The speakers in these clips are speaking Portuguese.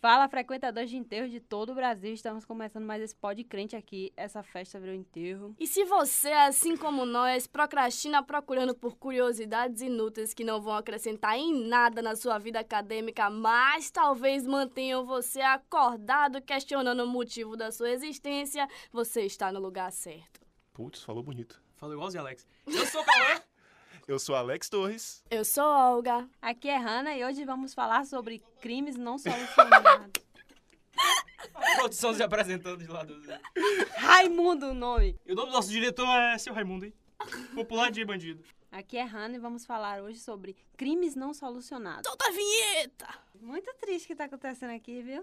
Fala, frequentadores de enterro de todo o Brasil. Estamos começando mais esse Pod Crente aqui. Essa festa virou enterro. E se você, assim como nós, procrastina procurando por curiosidades inúteis que não vão acrescentar em nada na sua vida acadêmica, mas talvez mantenham você acordado questionando o motivo da sua existência, você está no lugar certo. Putz, falou bonito. Falou igualzinho, Alex. Eu sou o Cauã. Eu sou Alex Torres. Eu sou Olga. Aqui é Hanna e hoje vamos falar sobre crimes não solucionados. Produção se apresentando de lado. Raimundo o nome. E o nome do nosso diretor é seu Raimundo, hein? Popular de bandido. Aqui é Hanna e vamos falar hoje sobre crimes não solucionados. Solta a vinheta! Muito triste o que tá acontecendo aqui, viu?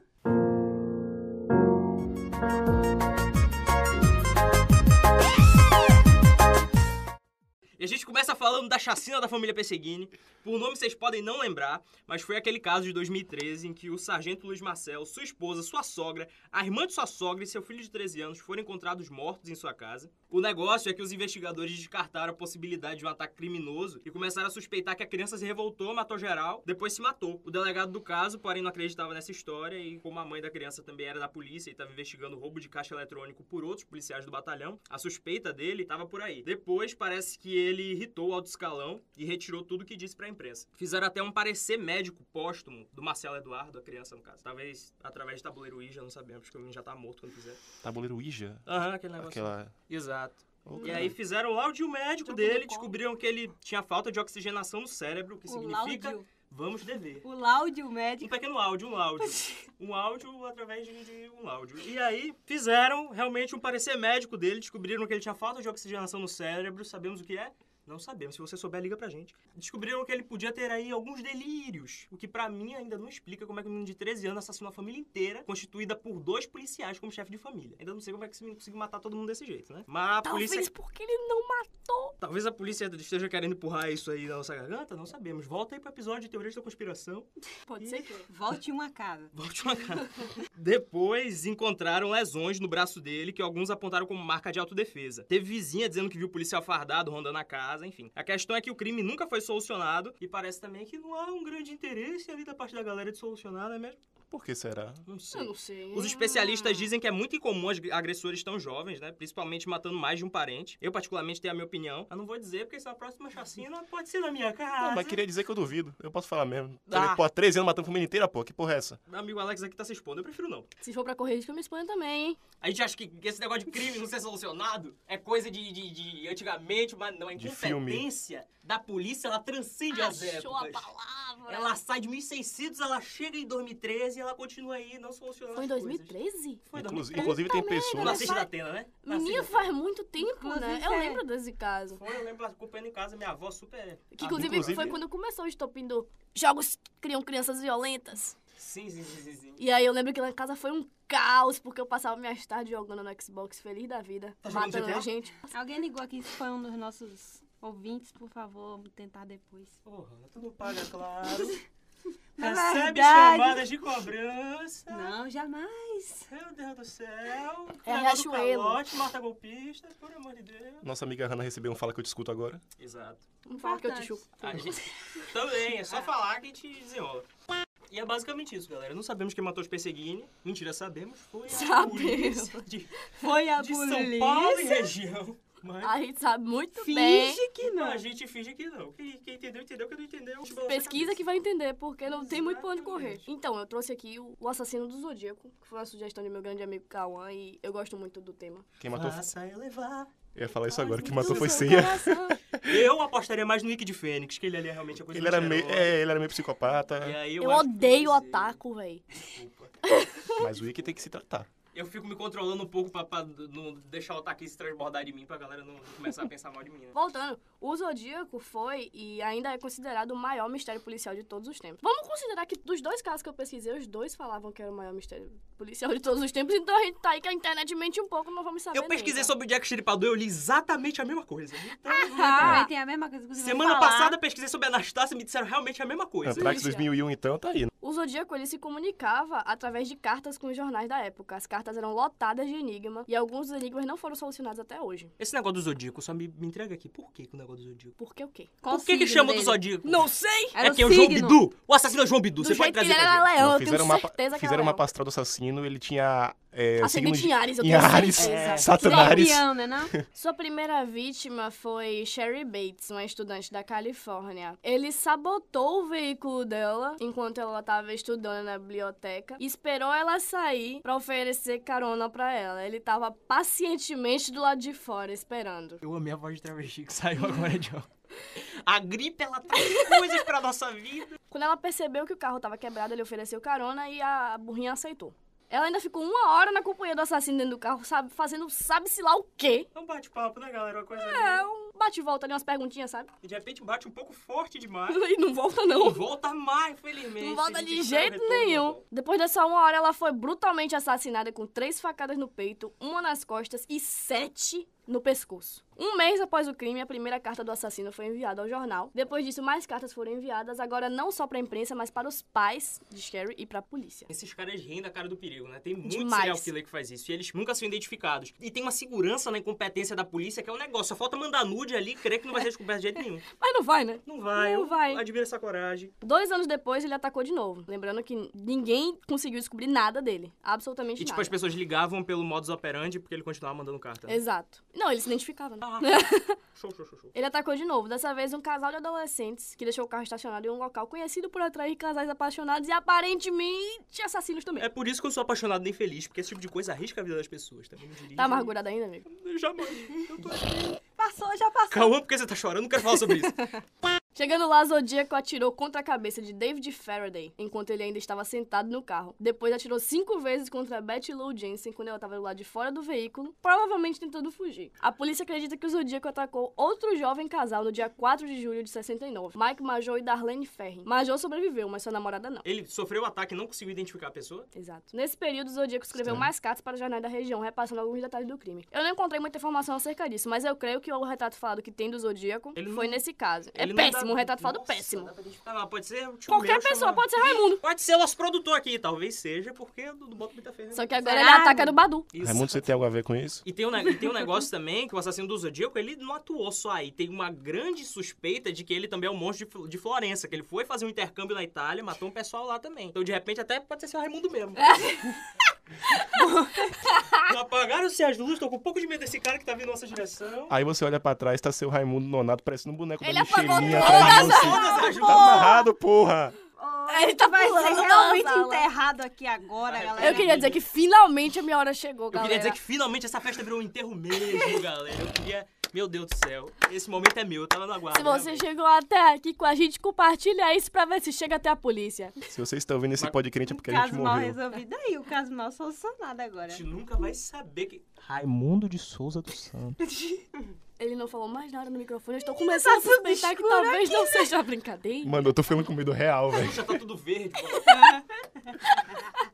E a gente começa falando da chacina da família Pesseguini. Por nome vocês podem não lembrar, mas foi aquele caso de 2013 em que o sargento Luiz Marcel, sua esposa, sua sogra, a irmã de sua sogra e seu filho de 13 anos foram encontrados mortos em sua casa. O negócio é que os investigadores descartaram a possibilidade de um ataque criminoso e começaram a suspeitar que a criança se revoltou, matou geral, depois se matou. O delegado do caso, porém, não acreditava nessa história e como a mãe da criança também era da polícia e estava investigando roubo de caixa eletrônico por outros policiais do batalhão, a suspeita dele estava por aí. Depois parece que ele irritou o alto escalão e retirou tudo que disse pra imprensa. Fizeram até um parecer médico póstumo do Marcelo Eduardo, a criança no caso. Talvez através de tabuleiro Ouija, não sabemos, porque o menino já tá morto quando fizer. Tabuleiro Ouija. Aham, aquele negócio. Aquela. Exato. E cara. aí fizeram o áudio médico Jogo dele, descobriram que ele tinha falta de oxigenação no cérebro, o que O significa láudio. Vamos dever. O láudio Um médico. pequeno áudio, um áudio. Um áudio através de, de um áudio. E aí fizeram realmente um parecer médico dele, descobriram que ele tinha falta de oxigenação no cérebro. Sabemos o que é? Não sabemos. Se você souber, liga pra gente. Descobriram que ele podia ter aí alguns delírios, o que pra mim ainda não explica como é que um menino de 13 anos assassinou a família inteira, constituída por dois policiais como chefe de família. Ainda não sei como é que esse menino conseguiu matar todo mundo desse jeito, né? Mas a Talvez polícia... porque ele não matou. Talvez a polícia esteja querendo empurrar isso aí na nossa garganta, não sabemos. Volta aí pro episódio de Teorias da Conspiração. Pode ser que. Volte uma casa. Volte uma cara. Depois encontraram lesões no braço dele que alguns apontaram como marca de autodefesa. Teve vizinha dizendo que viu policial fardado rondando a casa, enfim. A questão é que o crime nunca foi solucionado e parece também que não há um grande interesse ali da parte da galera de solucionar, não é mesmo? Por que será? Não sei. Eu não sei. Os especialistas dizem que é muito incomum os agressores tão jovens, né? Principalmente matando mais de um parente. Eu, particularmente, tenho a minha opinião. Mas não vou dizer, porque se a próxima chacina pode ser na minha casa. Não, mas queria dizer que eu duvido. Eu posso falar mesmo. Ah. Pô, 13 anos matando a família inteira, pô. Que porra é essa? Meu amigo Alex aqui tá se expondo. Eu prefiro não. Se for pra correr risco, eu me exponho também, hein? A gente acha que esse negócio de crime não ser solucionado é coisa de, de, de antigamente, mas não. A De filme. incompetência da polícia, ela transcende as Achou a épocas. palavra. Ela sai de 1600, ela chega em 2013 e ela continua aí, não solucionando Foi em as coisas. 2013? Foi em Inclusive, 2013. inclusive tem pessoas. Nasceste faz- da Atena, né? Menina, Nasci- faz muito tempo, Inclusive, né? Eu é- lembro desse caso. Foi, eu lembro acompanhando em casa, minha avó super... Que inclusive, inclusive- foi quando começou o estopim do Jogos Criam Crianças Violentas. Sim, sim, sim, sim, sim. E aí eu lembro que lá em casa foi um caos, porque eu passava minhas tardes jogando no Xbox, feliz da vida, Tá matando a gente. Alguém ligou aqui se foi um dos nossos ouvintes, por favor, vamos tentar depois. Porra, tu não paga, claro. Recebe verdade- chamadas de cobrança. Não, jamais. Meu Deus do céu. É Riachuelo. Calote, mata golpista, por amor de Deus. Nossa amiga Hannah recebeu um fala que eu te escuto agora. Exato. Vamos falar que eu te chupo. A gente... Também, é só falar que a gente desenrola. E é basicamente isso, galera. Não sabemos quem matou os Perseguini. Mentira, sabemos. Foi a Sabemos. polícia de, Foi a de São Paulo e polícia. região. Mas A gente sabe muito bem. Finge que não. a gente finge que não. Quem, quem entendeu, entendeu. Quem não entendeu, Pesquisa que vai entender, porque não tem muito pra onde correr. Exatamente. Então, eu trouxe aqui o, o Assassino do Zodíaco, que foi uma sugestão de meu grande amigo Cauã, e eu gosto muito do tema. Quem matou. Faça eu levar. Eu ia falar isso agora. Quem matou foi Ceia. Eu apostaria mais no Wiki de Fênix, que ele ali é realmente a coisa Ele era meio. É, ele era meio psicopata. E aí eu, Eu que odeio otaku, véi. Desculpa. Mas o Wiki tem que se tratar. Eu fico me controlando um pouco pra, pra não deixar o ataque se transbordar de mim, pra galera não começar a pensar mal de mim, né? Voltando, o Zodíaco foi e ainda é considerado o maior mistério policial de todos os tempos. Vamos considerar que dos dois casos que eu pesquisei, os dois falavam que era o maior mistério policial de todos os tempos, então a gente tá aí que a internet mente um pouco, não vamos saber. Eu pesquisei nunca. sobre o Jack Stripador, eu li exatamente a mesma coisa. Então, também tem a mesma coisa que Semana falar. passada pesquisei sobre a Anastácia e me disseram realmente a mesma coisa. Antrax 2001, então, tá aí. O Zodíaco ele se comunicava através de cartas com os jornais da época. As cartas cartas eram lotadas de enigma e alguns dos enigmas não foram solucionados até hoje. Esse negócio do Zodíaco, só me, me entrega aqui. Por que, que o negócio do Zodíaco? Por que o quê? Qual Por que, que chama do dele? Zodíaco? Não sei! Era é o que é o João. Bidu. O assassino é o João Bidu. Do Você pode que trazer ele era leão, Não, eu tenho fizeram uma, certeza que fizeram era uma leão. pastoral do assassino, ele tinha é, Ascendente signo em Ares, eu em tenho Ares, certeza. Saturnares. Escorpião, né não? Sua primeira vítima foi Sherry Bates, uma estudante da Califórnia. Ele sabotou o veículo dela enquanto ela estava estudando na biblioteca e esperou ela sair pra oferecer carona pra ela. Ele tava pacientemente do lado de fora esperando. Eu amei a voz de travesti que saiu agora, John. A gripe, ela traz coisas pra nossa vida. Quando ela percebeu que o carro estava quebrado, ele ofereceu carona e a burrinha aceitou. Ela ainda ficou uma hora na companhia do assassino dentro do carro, sabe, fazendo sabe-se lá o quê. É um bate-papo, né, galera? Uma coisa É, um bate-volta ali, umas perguntinhas, sabe? E de repente bate um pouco forte demais. E não volta, Não não. volta mais, felizmente. Não volta A de jeito nenhum. Depois dessa uma hora, ela foi brutalmente assassinada com três facadas no peito, uma nas costas e sete no pescoço. Um mês após o crime, a primeira carta do assassino foi enviada ao jornal. Depois disso, mais cartas foram enviadas, agora não só pra imprensa, mas para os pais de Sherry e pra polícia. Esses caras riem da cara do perigo, né? Tem muito Demais. serial killer que faz isso. E eles nunca são identificados. E tem uma segurança na incompetência da polícia que é um negócio. Só falta mandar nude ali e crer que não vai ser descoberto de jeito nenhum. Mas não vai, né? Não vai. Não vai. Admiro essa coragem. Dois anos depois, ele atacou de novo. Lembrando que ninguém conseguiu descobrir nada dele. Absolutamente E tipo, nada. as pessoas ligavam pelo modus operandi porque ele continuava mandando carta. né? Exato. Não, ele se identificava, né? Ah, show, show, show, show. Ele atacou de novo, dessa vez um casal de adolescentes que deixou o carro estacionado em um local conhecido por atrair casais apaixonados e aparentemente assassinos também. É por isso que eu sou apaixonado nem feliz, porque esse tipo de coisa arrisca a vida das pessoas, dirige- Tá amargurado ainda, amigo? Jamais. Eu tô aqui. Passou, já passou. Calma, porque você tá chorando, não quero falar sobre isso. Chegando lá, Zodíaco atirou contra a cabeça de David Faraday, enquanto ele ainda estava sentado no carro. Depois atirou cinco vezes contra Betty Lou Jensen quando ela estava do lado de fora do veículo, provavelmente tentando fugir. A polícia acredita que o Zodíaco atacou outro jovem casal no dia 4 de julho de 69, Mike Major e Darlene Ferrin. Major sobreviveu, mas sua namorada não. Ele sofreu o ataque e não conseguiu identificar a pessoa? Exato. Nesse período, o Zodíaco escreveu Estranho. mais cartas para jornais da região, repassando alguns detalhes do crime. Eu não encontrei muita informação acerca disso, mas eu creio que o retrato falado que tem do Zodíaco Ele foi não- nesse caso. É Ele não péssimo, dá- um retrato falado péssimo. não. Pode ser o tio Qualquer meu pessoa, pode ser Raimundo. Pode ser o nosso produtor aqui, talvez seja, porque eu não boto muita? Só que agora Será, ele ataca no Badu. Isso. Raimundo, você tem algo a ver com isso? E tem, um, e tem um negócio também que o assassino do Zodíaco, ele não atuou só aí. Tem uma grande suspeita de que ele também é um monstro de, de Florença, que ele foi fazer um intercâmbio na Itália, matou um pessoal lá também. Então, de repente, até pode ser seu Raimundo mesmo. Apagaram-se as luzes, tô com um pouco de medo desse cara que tá vindo nossa direção. Aí você olha pra trás, tá seu Raimundo Nonato parecendo um boneco Ele da apagou Michelinha você. Todas as Tá amarrado, porra! Ele tá vai pulando realmente enterrado aqui agora, galera. Eu queria dizer que finalmente a minha hora chegou, Eu galera. queria dizer que finalmente essa festa virou um enterro mesmo, galera. Eu queria. Meu Deus do céu. Esse momento é meu, eu tava no aguardo. Se você né, chegou até aqui com a gente, compartilha isso pra ver se chega até a polícia. Se vocês estão ouvindo esse podcast é porque a gente caso mal morreu. resolvido aí, o caso mal solucionado agora. A gente nunca vai saber que. Raimundo de Souza do Santos. Ele não falou mais nada no microfone. Eu estou começando a tudo suspeitar que talvez não seja brincadeira. Mano, eu tô ficando com medo real, velho. Já tá tudo verde.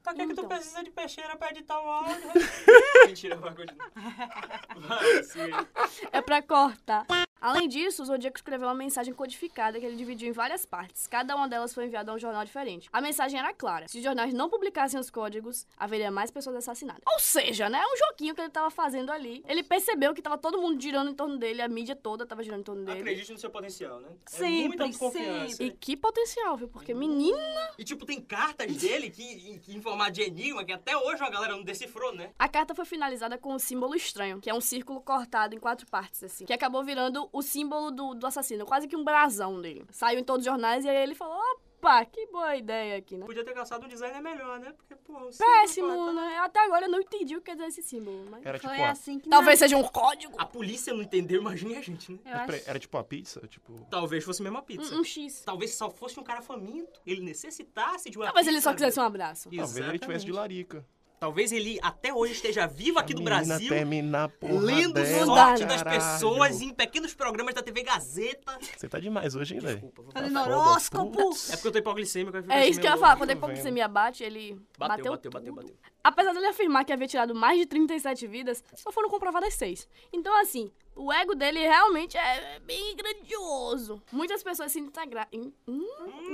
Pra que, que tu Então. precisa de peixeira pra editar o áudio? Mentira, vai continuar. Vai, sim. É pra cortar. Além disso, o Zodíaco escreveu uma mensagem codificada que ele dividiu em várias partes. Cada uma delas foi enviada a um jornal diferente. A mensagem era clara. Se os jornais não publicassem os códigos, haveria mais pessoas assassinadas. Ou seja, né? Um joguinho que ele tava fazendo ali. Ele percebeu que tava todo mundo girando em torno dele, a mídia toda tava girando em torno dele. Acredite no seu potencial, né? é Sempre, muita autoconfiança. E que potencial, viu? Porque menina. E tipo, tem cartas dele que, que em formato de enigma que até hoje a galera não decifrou, né? A carta foi finalizada com um símbolo estranho, que é um círculo cortado em quatro partes, assim. Que acabou virando o símbolo do, do assassino, quase que um brasão dele. Saiu em todos os jornais e aí ele falou: opa, que boa ideia aqui, né? Podia ter caçado um designer melhor, né? Porque, pô, o Péssimo, símbolo, né? Até agora eu não entendi o que quer dizer esse símbolo, mas. Era tipo, Foi uma, assim que Talvez seja um código. A polícia não entendeu, imagine a gente, né? Mas peraí, era tipo uma pizza? Tipo. Talvez fosse mesmo a pizza. Um, um X. Talvez só fosse um cara faminto. Ele necessitasse de uma Talvez ele pizza, só quisesse né? um abraço. Talvez ele tivesse de larica. Talvez ele até hoje esteja vivo aqui no Brasil. termina Lendo dela, sorte das pessoas em pequenos programas da TV Gazeta. Você tá demais hoje, hein, velho? Desculpa, vou Fazendo falar. Foda, horóscopo. É porque eu tô hipoglicêmico. É assim isso que eu ia falar. Quando a hipoglicemia bate, ele Bateu, bateu, bateu, bateu. Apesar dele afirmar que havia tirado mais de 37 vidas, só foram comprovadas 6. Então, assim, O ego dele realmente é bem grandioso. Muitas pessoas se integra... in- hum,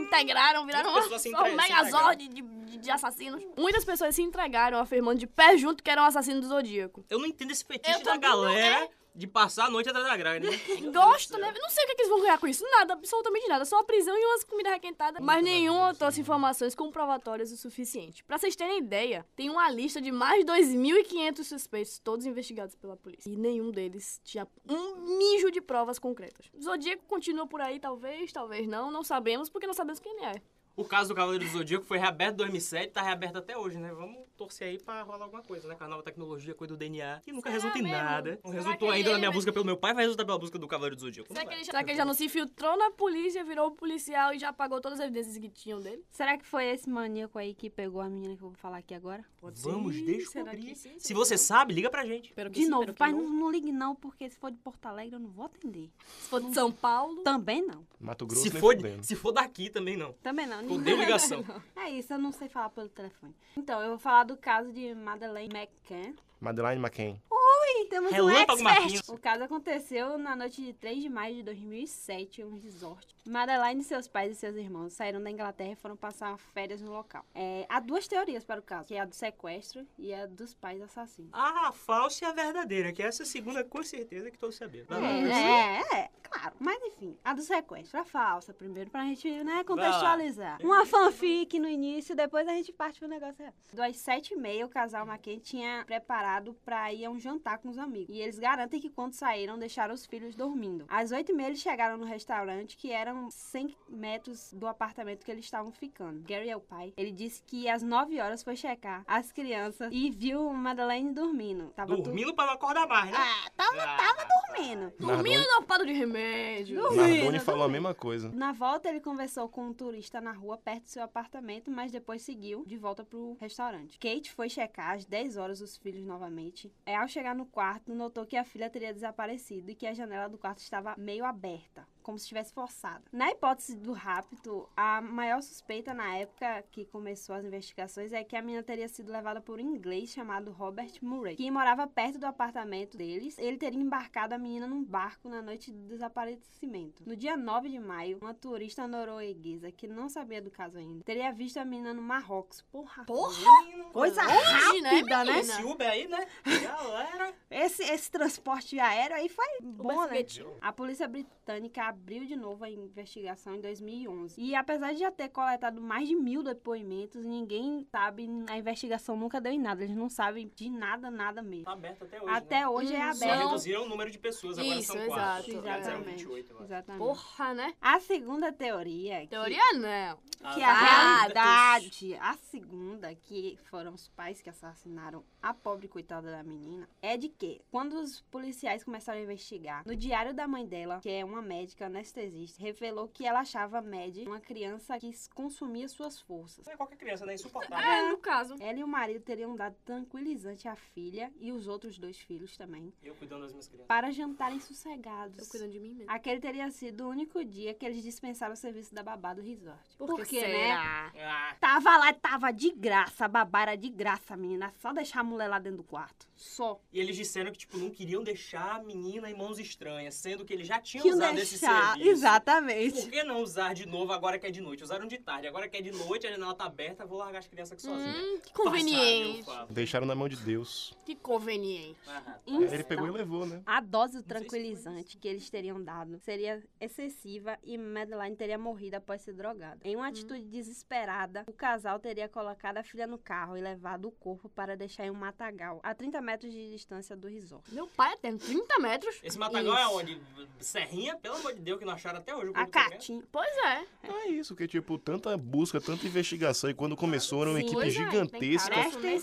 integraram, viraram uma, um megazord de, de, de assassinos. Muitas pessoas se entregaram afirmando de pé junto que eram assassinos do Zodíaco. Eu não entendo esse fetiche da galera de passar a noite atrás da grade. Né? Gosta, né? Não sei o que, que eles vão ganhar com isso. Nada, absolutamente nada. Só a prisão e umas comidas requentadas. Mas nenhum trouxe informações comprovatórias o suficiente. Pra vocês terem ideia, tem uma lista de mais de 2.500 suspeitos, todos investigados pela polícia. E nenhum deles tinha um mijo de provas concretas. Zodíaco continua por aí, talvez, talvez não. Não sabemos, porque não sabemos quem ele é. O caso do Cavaleiro do Zodíaco foi reaberto em 2007, tá reaberto até hoje, né? Vamos torcer aí pra rolar alguma coisa, né? Com a nova tecnologia, coisa do DNA, que nunca Será resulta em mesmo? nada. Não Será resultou ainda na minha busca pelo meu pai, vai resultar pela busca do Cavaleiro do Zodíaco. Será Não que, ele, será que ele já não se infiltrou na polícia, virou policial e já apagou todas as evidências que tinham dele? Será que foi esse maníaco aí que pegou a menina que eu vou falar aqui agora? Vamos Será descobrir. que sim? Se você sabe, liga pra gente. Espero que De sim, novo, pai, não. não, não ligue não, porque se for de Porto Alegre eu não vou atender. Se for de São Paulo... Também não. Mato Grosso Se for, se for daqui também não. Também não. Odeio ligação. É isso, eu não sei falar pelo telefone. Então, eu vou falar do caso de Madeleine McCann. Madeline McCain. Ui, temos Relâmpago um expert. Marquinhos. O caso aconteceu na noite de 3 de maio de 2007 em um resort. Madeline, seus pais e seus irmãos saíram da Inglaterra e foram passar férias no local. É, há duas teorias para o caso, que é a do sequestro e a dos pais assassinos. A falsa e a verdadeira, que essa segunda com certeza que todos sabemos. É, é, é, claro. Mas enfim, a do sequestro, a falsa, primeiro pra gente, né, contextualizar. Uma fanfic no início, depois a gente parte pro negócio real. Das sete e meia, o casal McKay tinha preparado pra ir a um jantar com os amigos. E eles garantem que quando saíram, deixaram os filhos dormindo. Às oito e meia, eles chegaram no restaurante, que eram 100 metros do apartamento que eles estavam ficando. Gary é o pai. Ele disse que às nove horas foi checar as crianças e viu Madeleine dormindo. Tava Dormindo pra não acordar mais, né? Ah, tava, Ah, tava dormindo. Dormindo dopado de remédio. Dormindo, Nardoni falou a mesma coisa. Na volta, ele conversou com um turista na rua perto do seu apartamento, mas depois seguiu de volta pro restaurante. Kate foi checar às 10 horas os filhos novamente. É, ao chegar no quarto, notou que a filha teria desaparecido e que a janela do quarto estava meio aberta, como se estivesse forçada. Na hipótese do rapto, a maior suspeita na época que começou as investigações é que a menina teria sido levada por um inglês chamado Robert Murray, que morava perto do apartamento deles. Ele teria embarcado a menina num barco na noite do desaparecimento. No dia 9 de maio, uma turista norueguesa que não sabia do caso ainda teria visto a menina no Marrocos. Porra! Porra! Coisa Longe, né, rápida, né? Esse Uber aí, né? Galera. Esse, esse transporte aéreo aí foi bom, né? A polícia britânica abriu de novo a investigação em 2011. E apesar de já ter coletado mais de mil depoimentos, ninguém sabe, a investigação nunca deu em nada. Eles não sabem de nada, nada mesmo. Tá aberto até hoje. Até né? hoje é Hum, Só aberto. reduziram o número de pessoas, agora Isso, são exato, quatro. Eram Exatamente. 28, eu acho. Exatamente. Porra, né? A segunda teoria, que- Teoria não. que é Ah, a realidade, a segunda, que foram os pais que assassinaram a pobre coitada da menina, é de que, quando os policiais começaram a investigar, no diário da mãe dela, que é uma médica anestesista, revelou que ela achava Mad uma criança que consumia suas forças. É qualquer criança, né? Insuportável. É, no caso. Ela e o marido teriam dado tranquilizante à filha e os outros dois filhos também, Eu cuidando das minhas crianças. para jantarem sossegados. Tô cuidando de mim mesmo. Aquele teria sido o único dia que eles dispensaram o serviço da babá do resort. Por Porque, que né? será? Ah, Tava lá, tava de graça, a babá era de graça, menina. Só deixar a mulher lá dentro do quarto. Só. e eles disseram que, tipo, não queriam deixar a menina em mãos estranhas, sendo que eles já tinham Que usado deixar. Exatamente. Por que não usar de novo agora que é de noite? Usaram de tarde, agora que é de noite, a janela tá aberta, vou largar as crianças aqui sozinhas. Hum, que Passaram, eu conveniente. Deixaram na mão de Deus. Que conveniente. Aham. Aí ele pegou e levou, né? A dose se tranquilizante que eles teriam dado seria excessiva e Madeline teria morrido após ser drogada. Em uma atitude desesperada, o casal teria colocado a filha no carro e levado o corpo para deixar em um matagal, a 30 metros de distância do resort. Meu pai tem 30 metros. Esse matagal é Isso. onde? Serrinha? Pelo amor de Deus, que não acharam até hoje. o A. Catinha. Pois é. É isso, que tipo, tanta busca, tanta investigação. E quando começou, era uma Sim, equipe é, gigantesca.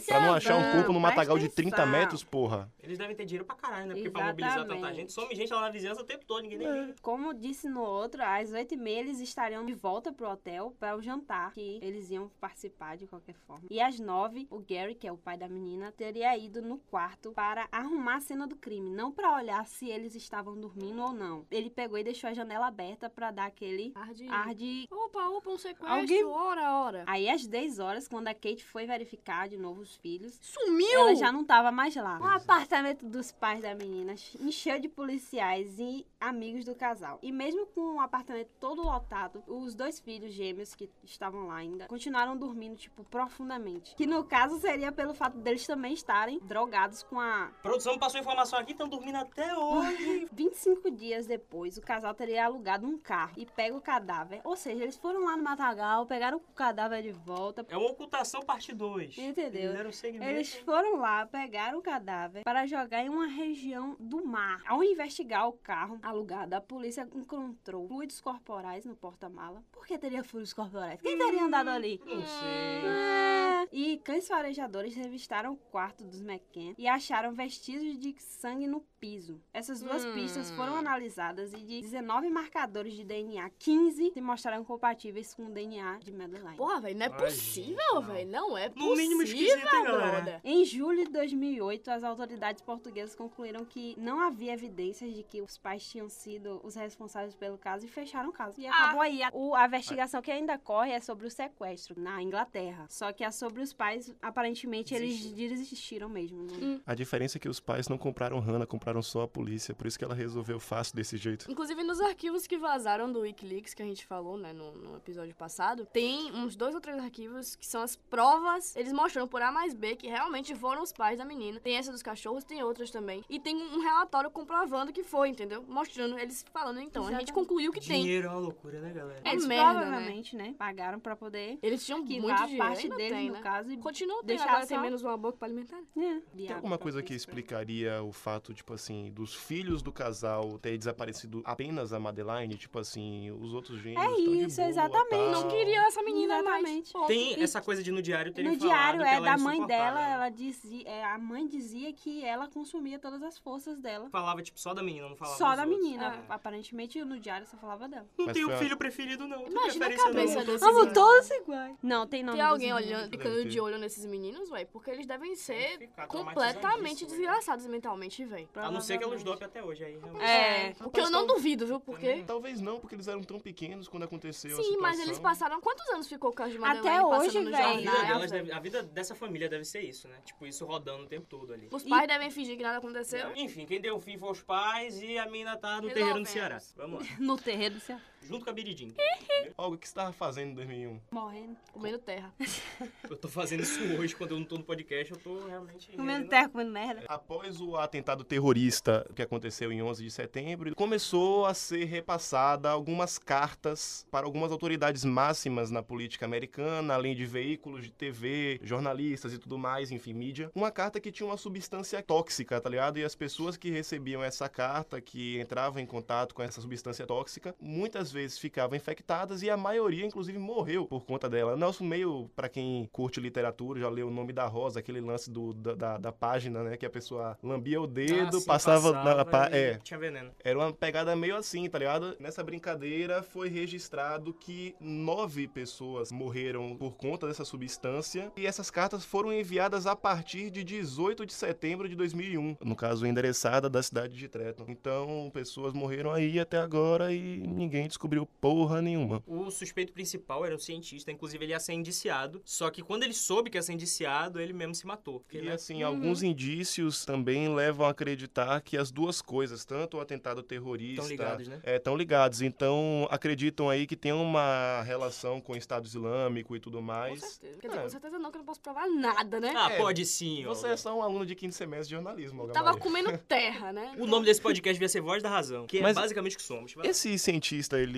Pra não achar um corpo no matagal de presta 30 atenção. metros, porra. Eles devem ter dinheiro pra caralho, né? Porque pra mobilizar tanta Exatamente. gente, some gente lá na vizinhança o tempo todo, ninguém nem liga. Como disse no outro, às 8h30 eles estariam de volta pro hotel para o jantar, que eles iam participar de qualquer forma. E às 9 o Gary, que é o pai da menina, teria ido no quarto para arrumar a cena do crime, não para olhar se eles estavam dormindo ou não. Ele pegou e deixou a janela aberta pra dar aquele Ar de... ar de Opa, opa, um sequestro, Alguém- ora, ora. Aí, às 10 horas, quando a Kate foi verificar de novo os filhos, Sumiu! ela já não tava mais lá. O apartamento dos pais da menina encheu de policiais e amigos do casal. E mesmo com o apartamento todo lotado, os dois filhos gêmeos que estavam lá ainda continuaram dormindo, tipo, profundamente. Que no caso seria pelo fato deles também estarem drogados com a A produção passou informação aqui, estão dormindo até hoje. 25 dias depois, o casal teria alugado um carro e pega o cadáver. Ou seja, eles foram lá no matagal, pegaram o cadáver de volta. É uma ocultação parte 2. Entendeu? Segmento. Eles foram lá, pegaram o cadáver para jogar em uma região do mar. Ao investigar o carro alugado, a polícia encontrou fluidos corporais no porta-mala. Por que teria fluidos corporais? Quem teria andado ali? Não sei. É. E cães farejadores revistaram o quarto dos McCann e acharam vestígios de sangue no piso. Essas duas Hum. pistas foram analisadas e de 19 marcadores de DNA, 15 se mostraram compatíveis com o DNA de Madeline. Porra, velho, não é Ai, possível, velho. Não é No possível, mínimo esquisito, brother. Em julho de 2008, as autoridades portuguesas concluíram que não havia evidências de que os pais tinham sido os responsáveis pelo caso e fecharam o caso. E acabou aí. A, o- a investigação que ainda corre é sobre o sequestro na Inglaterra. Só que é sobre os pais, aparentemente, eles desistiram mesmo. Não- A diferença é que os pais não compraram Hannah, compraram só a polícia. Por isso que ela resolveu fácil desse jeito. Inclusive, nos arquivos que vazaram do Wikileaks, que a gente falou, né, no, no episódio passado, tem uns dois ou três arquivos que são as provas, eles mostrando por A mais B que realmente foram os pais da menina. Tem essa dos cachorros, tem outras também. E tem um relatório comprovando que foi, entendeu? Mostrando, eles falando, então, a gente Exatamente. concluiu que tem. Dinheiro é uma loucura, né, galera? É Eles merda, provavelmente, né? Pagaram pra poder Eles tinham muito a dinheiro, parte deles, tem, no né? caso, e Continua tendo, deixar agora tem só- menos uma boca pra alimentar. É, Tem alguma coisa que explicaria o fato, tipo assim, dos filhos do casal ter desaparecido apenas a Madeline? Tipo assim, os outros gêmeos É isso, boa, exatamente. tal. Não queria essa menina Exatamente. mais. Tem essa coisa de no diário terem No falado diário que é ela da mãe dela, ela dizia, é, a mãe dizia que ela consumia todas as forças dela. Falava, tipo, só da menina, não falava Só da outros. menina. É. Aparentemente no diário só falava dela. Não Mas tem um filho preferido, não. Tem Imagina a cabeça não. desses Vamos meninos. todos iguais. Não, tem nome Tem alguém olhando, ficando ter. de olho nesses meninos, velho? Porque eles devem ser completamente né? desgraçados mentalmente, velho. A não ser que elas Provavelmente. dopem até hoje aí. É, Rapaz, o que eu não tal- duvido, viu? Porque. Talvez não, porque eles eram tão pequenos quando aconteceu Sim, mas eles passaram. Quantos anos ficou o caso de Madeleine Até hoje, véi, A deve- a vida dessa família deve ser isso, né? Tipo, isso rodando o tempo todo ali. Os pais devem fingir que nada aconteceu. Enfim, quem deu o fim foi os pais e a mina tá no Resolvemos. terreiro do Ceará. Vamos lá. No terreiro do céu. Junto com a Biridim. Olga, o que você tava fazendo em 2001? Morrendo. Comendo terra. Eu tô fazendo isso hoje, quando eu não tô no podcast, eu tô realmente... Comendo terra, comendo merda. Após o atentado terrorista que aconteceu em 11 de setembro, começou a ser repassada algumas cartas para algumas autoridades máximas na política americana, além de veículos de TV, jornalistas e tudo mais, enfim, mídia. Uma carta que tinha uma substância tóxica, tá ligado? E as pessoas que recebiam essa carta, que entravam em contato com essa substância tóxica, muitas vezes ficavam infectadas e a maioria, inclusive, morreu por conta dela. Nosso meio, para quem curte literatura, já leu o nome da rosa, aquele lance do, da, da, da página, né? Que a pessoa lambia o dedo, Ah, sim, passava, na pá- e É, Tinha veneno. era uma pegada meio assim, tá ligado? Nessa brincadeira foi registrado que nove pessoas morreram por conta dessa substância e essas cartas foram enviadas a partir de 18 de setembro de 2001, no caso endereçada da cidade de Trenton. Então, pessoas morreram aí até agora e ninguém descobriu porra nenhuma. O suspeito principal era um cientista, inclusive ele ia ser indiciado. Só que quando ele soube que ia ser indiciado, ele mesmo se matou. Porque, E né, assim, alguns indícios também levam a acreditar que as duas coisas, tanto o atentado terrorista, Tão ligados, né? É, tão ligados. Então, acreditam aí que tem uma relação com o Estado Islâmico e tudo Com mais. certeza. Quer dizer, É. com certeza não, que eu não posso provar nada, né? Ah, É, pode sim. Você é só um aluno de quinto semestre de jornalismo, Tava comendo terra, né? O nome desse podcast devia ser Voz da Razão, que Mas- é basicamente o que somos. Esse cientista, ele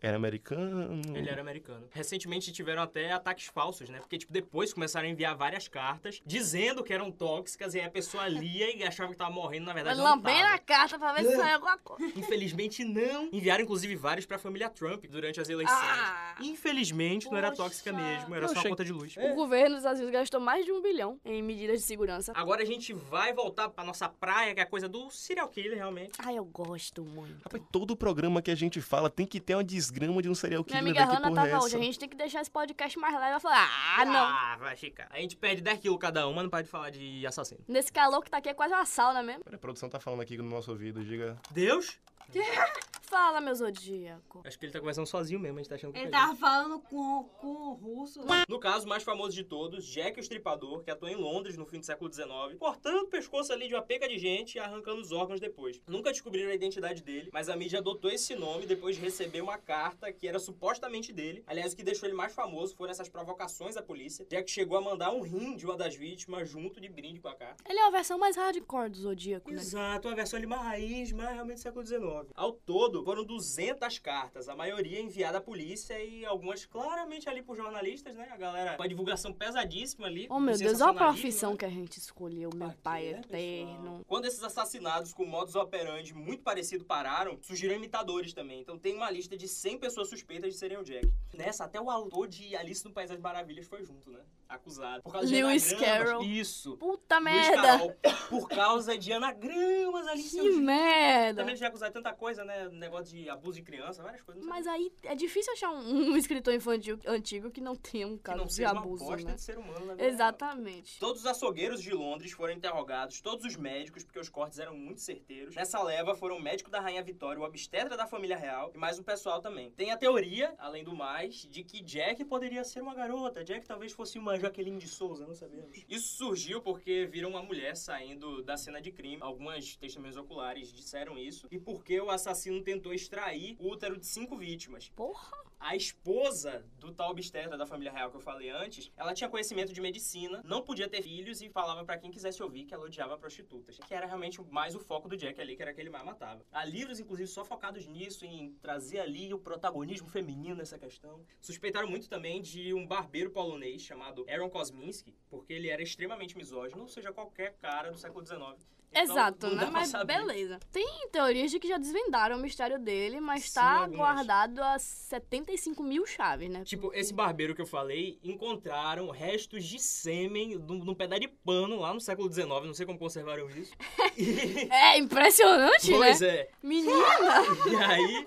era americano? Ele era americano. Recentemente tiveram até ataques falsos, né? Porque, tipo, depois começaram a enviar várias cartas dizendo que eram tóxicas e aí a pessoa lia e achava que tava morrendo, na verdade lambendo a carta pra ver se sai alguma coisa. Infelizmente não. Enviaram, inclusive, vários pra família Trump durante as eleições. Ah! Infelizmente não era Poxa. tóxica mesmo, era Eu só a achei- conta de luz. O governo dos Estados Unidos gastou mais de um bilhão em medidas de segurança. Agora a gente vai voltar pra nossa praia, que é a coisa do serial killer, realmente. Ai, eu gosto muito. Rapaz, todo programa que a gente fala tem que ter uma desgrama de um serial Minha killer. amiga velho, que Hannah porra é tava hoje. A gente tem que deixar esse podcast mais leve. Ela falou: Ah, não. Ah, vai ficar. A gente perde 10 quilos cada uma, não pode falar de assassino. Nesse calor que tá aqui é quase uma sauna mesmo. A produção tá falando aqui no nosso ouvido, diga. Deus? Fala, meu zodíaco. Acho que ele tá conversando sozinho mesmo, a gente tá achando que Ele é tava falando com, com o russo. No caso mais famoso de todos, Jack o Estripador, que atuou em Londres no fim do século XIX, cortando o pescoço ali de uma penca de gente e arrancando os órgãos depois. Nunca descobriram a identidade dele, mas a mídia adotou esse nome depois de receber uma carta que era supostamente dele. Aliás, o que deixou ele mais famoso foram essas provocações à polícia. Jack chegou a mandar um rim de uma das vítimas junto de brinde com a carta. Ele é a versão mais hardcore do zodíaco, né? Exato, uma versão ali mais raiz, mas realmente do século XIX. Ao todo, foram 200 cartas, a maioria enviada à polícia e algumas claramente ali por jornalistas, né? A galera com a divulgação pesadíssima ali. Oh, meu do Deus, olha a profissão né? que a gente escolheu, meu Aqui, pai né, eterno. pessoal? Quando esses assassinatos com modus operandi muito parecido pararam, surgiram imitadores também. Então tem uma lista de 100 pessoas suspeitas de serem o Jack. Nessa, até o autor de Alice no País das Maravilhas foi junto, né? Acusado. Por causa Lewis de anagramas. Carroll. Isso. Puta merda! Por causa de anagramas ali seus Que merda! Também já acusaram tanta coisa, né? Negócio de abuso de criança, várias coisas. Mas aí é difícil achar um, um escritor infantil antigo que não tenha um que caso não de seja abuso, uma né? de ser humano, na. Exatamente. Todos os açougueiros de Londres foram interrogados, todos os médicos, porque os cortes eram muito certeiros. Nessa leva foram o médico da Rainha Vitória, o obstetra da família real e mais o pessoal também. Tem a teoria, além do mais, de que Jack poderia ser uma garota. Jack talvez fosse uma Jaqueline de Souza, não sabemos. Isso surgiu porque viram uma mulher saindo da cena de crime. Algumas testemunhas oculares disseram isso. E porque o assassino tentou extrair o útero de cinco vítimas. Porra! A esposa do tal obstetra da família real que eu falei antes, ela tinha conhecimento de medicina, não podia ter filhos e falava pra quem quisesse ouvir que ela odiava prostitutas. Que era realmente mais o foco do Jack ali, que era que ele mais matava. Há livros, inclusive, só focados nisso, em trazer ali o protagonismo feminino nessa questão. Suspeitaram muito também de um barbeiro polonês chamado Aaron Kosminski, porque ele era extremamente misógino, ou seja, qualquer cara do século XIX. Então, Exato, não né? Mas saber. beleza. Tem teorias de que já desvendaram o mistério dele, mas Sim, tá algumas. guardado a 75 mil chaves, né? Tipo, esse barbeiro que eu falei, encontraram restos de sêmen num, num pedaço de pano lá no século XIX, não sei como conservaram isso. É impressionante, pois né? é. Menina! E aí,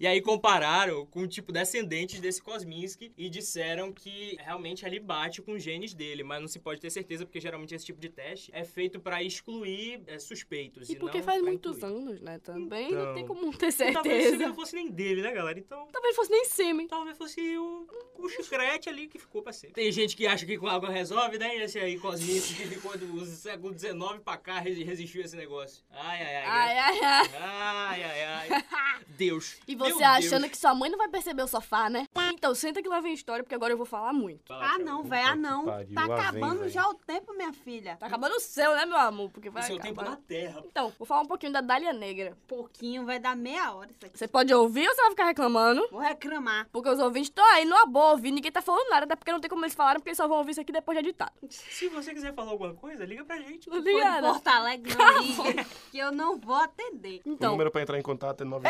e aí compararam com, tipo, descendentes desse Kosminski e disseram que realmente ali bate com os genes dele, mas não se pode ter certeza, porque geralmente esse tipo de teste é feito pra excluir é, suspeitos. E porque não faz muitos incluir. anos, né? Também não tem Então. como ter E Talvez certeza. não fosse nem dele, né, galera? Então, Talvez fosse nem sêmen. Talvez fosse o, o chiclete ali que ficou pra ser. Tem gente que acha que com água resolve, né? E esse aí, Cosminski, que ficou do século XIX pra cá, resi- resistiu a esse negócio. Ai, ai, ai. Ai, ai, ai. Ai, ai, ai. Deus. E Meu você achando Deus. que sua mãe não vai perceber o sofá, né? Então, senta que lá vem história, porque agora eu vou falar muito. Fala, Ah, não, véi, ah, não. pariu, Tá vem, acabando véi. já o tempo, minha filha. Tá acabando o seu, né, meu amor? Porque vai seu acabar. tempo na Terra. Então, vou falar um pouquinho da Dália Negra. Pouquinho, vai dar meia hora isso aqui. Você pode ouvir ou você vai ficar reclamando? Vou reclamar. Porque os ouvintes estão aí numa boa ouvindo, ninguém tá falando nada, até porque não tem como eles falarem, porque eles só vão ouvir isso aqui depois de editado. Se você quiser falar alguma coisa, liga pra gente. Não liga de nada. Porto Alegre, não liga, que eu não vou atender. O Então, número pra entrar em contato é 9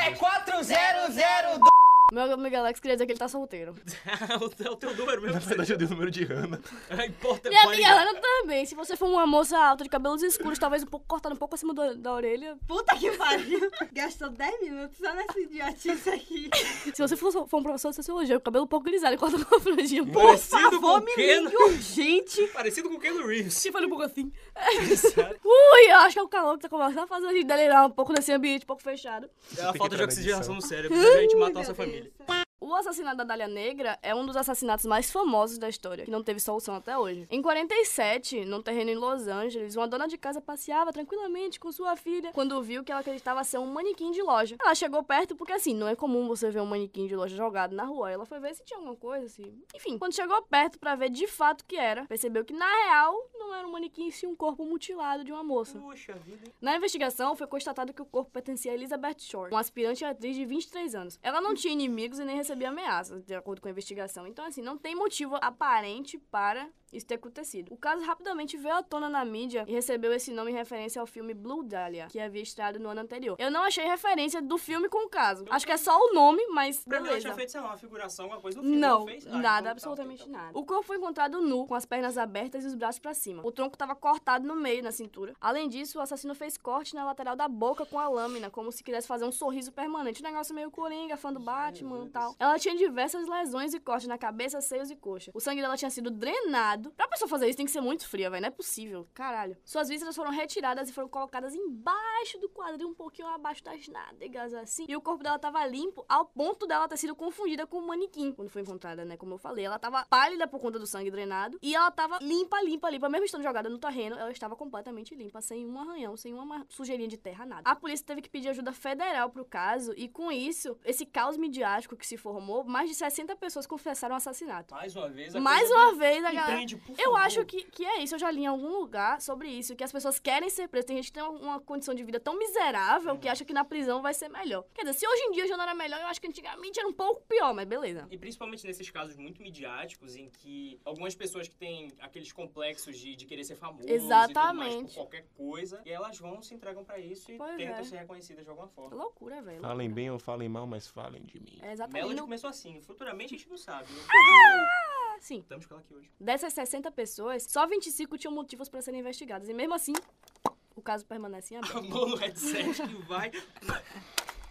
meu amigo Alex queria dizer que ele tá solteiro. é o teu número mesmo. Na verdade, eu dei o número de Ana. É importante. Minha amiga Ana também. Se você for uma moça alta de cabelos escuros, talvez um pouco cortado um pouco acima do- da orelha. Puta que pariu. Gastou 10 minutos só nessa idiotice aqui. Se você for, for um professor de sociologia, com o cabelo um pouco grisalho corta uma franjinha. Por Parecido com favor, o me Ken. ligue urgente. Parecido com o Ken Reeves. Se for um pouco assim. Ui, eu acho que é o calor que tá começando a fazer a gente delirar um pouco nesse ambiente um pouco fechado. É a falta de oxigenação no cérebro. A gente nossa Meu Deus. família. O assassinato da Dália Negra é um dos assassinatos mais famosos da história, que não teve solução até hoje. Em 47, num terreno em Los Angeles, uma dona de casa passeava tranquilamente com sua filha quando viu que ela acreditava ser um manequim de loja. Ela chegou perto porque, assim, não é comum você ver um manequim de loja jogado na rua. Ela foi ver se tinha alguma coisa, assim. Enfim, quando chegou perto pra ver de fato o que era, percebeu que, na real, não era um manequim, sim um corpo mutilado de uma moça. Puxa vida, hein? Na investigação, foi constatado que o corpo pertencia a Elizabeth Shore, uma aspirante atriz de 23 anos. Ela não tinha inimigos e nem recebia ameaças, de acordo com a investigação. Então, assim, não tem motivo aparente para isso ter acontecido. O caso rapidamente veio à tona na mídia e recebeu esse nome em referência ao filme Blue Dahlia, que havia estreado no ano anterior. Eu não achei referência do filme com o caso. Acho que é só o nome, mas Pra mim, ela tinha beleza. feito, sei lá, uma figuração, alguma coisa no filme. Não, fez? Ah, nada, absolutamente nada. O corpo foi encontrado nu, com as pernas abertas e os braços pra cima. O tronco tava cortado no meio, na cintura. Além disso, o assassino fez corte na lateral da boca com a lâmina, como se quisesse fazer um sorriso permanente. Um negócio meio coringa, fã do Batman e tal. Ela tinha diversas lesões e cortes na cabeça, seios e coxa. O sangue dela tinha sido drenado. Pra pessoa fazer isso, tem que ser muito fria, velho. Não é possível. Caralho. Suas vísceras foram retiradas e foram colocadas embaixo do quadril, um pouquinho abaixo das nádegas, assim. E o corpo dela tava limpo, ao ponto dela ter sido confundida com um manequim. Quando foi encontrada, né? Como eu falei, ela tava pálida por conta do sangue drenado. E ela tava limpa, limpa, limpa. Mesmo estando jogada no terreno, ela estava completamente limpa, sem um arranhão, sem uma sujeirinha de terra, nada. A polícia teve que pedir ajuda federal pro caso. E com isso, esse caos midiático que se formou, mais de 60 pessoas confessaram o assassinato. Mais uma vez, a Mais uma vez, a galera. Por Eu favor. acho que, que é isso. Eu já li em algum lugar sobre isso. Que as pessoas querem ser presas. Tem gente que tem uma- condição de vida tão miserável Uhum. que acha que na prisão vai ser melhor. Quer dizer, se hoje em dia já não era melhor, eu acho que antigamente era um pouco pior, mas beleza. E principalmente nesses casos muito midiáticos, em que algumas pessoas que têm aqueles complexos de, de querer ser famoso e tudo mais Exatamente. por qualquer coisa, e elas vão, se entregam pra isso e Pois tentam é. ser reconhecidas de alguma forma. Loucura, velho. Falem bem ou falem mal, mas falem de mim. É exatamente. Melody No... começou assim, futuramente a gente não sabe. né? Ah, sim. Estamos com ela aqui hoje. Dessas 60 pessoas, só 25 tinham motivos pra serem investigadas. E mesmo assim, o caso permanece em A aberto. mão no headset que vai.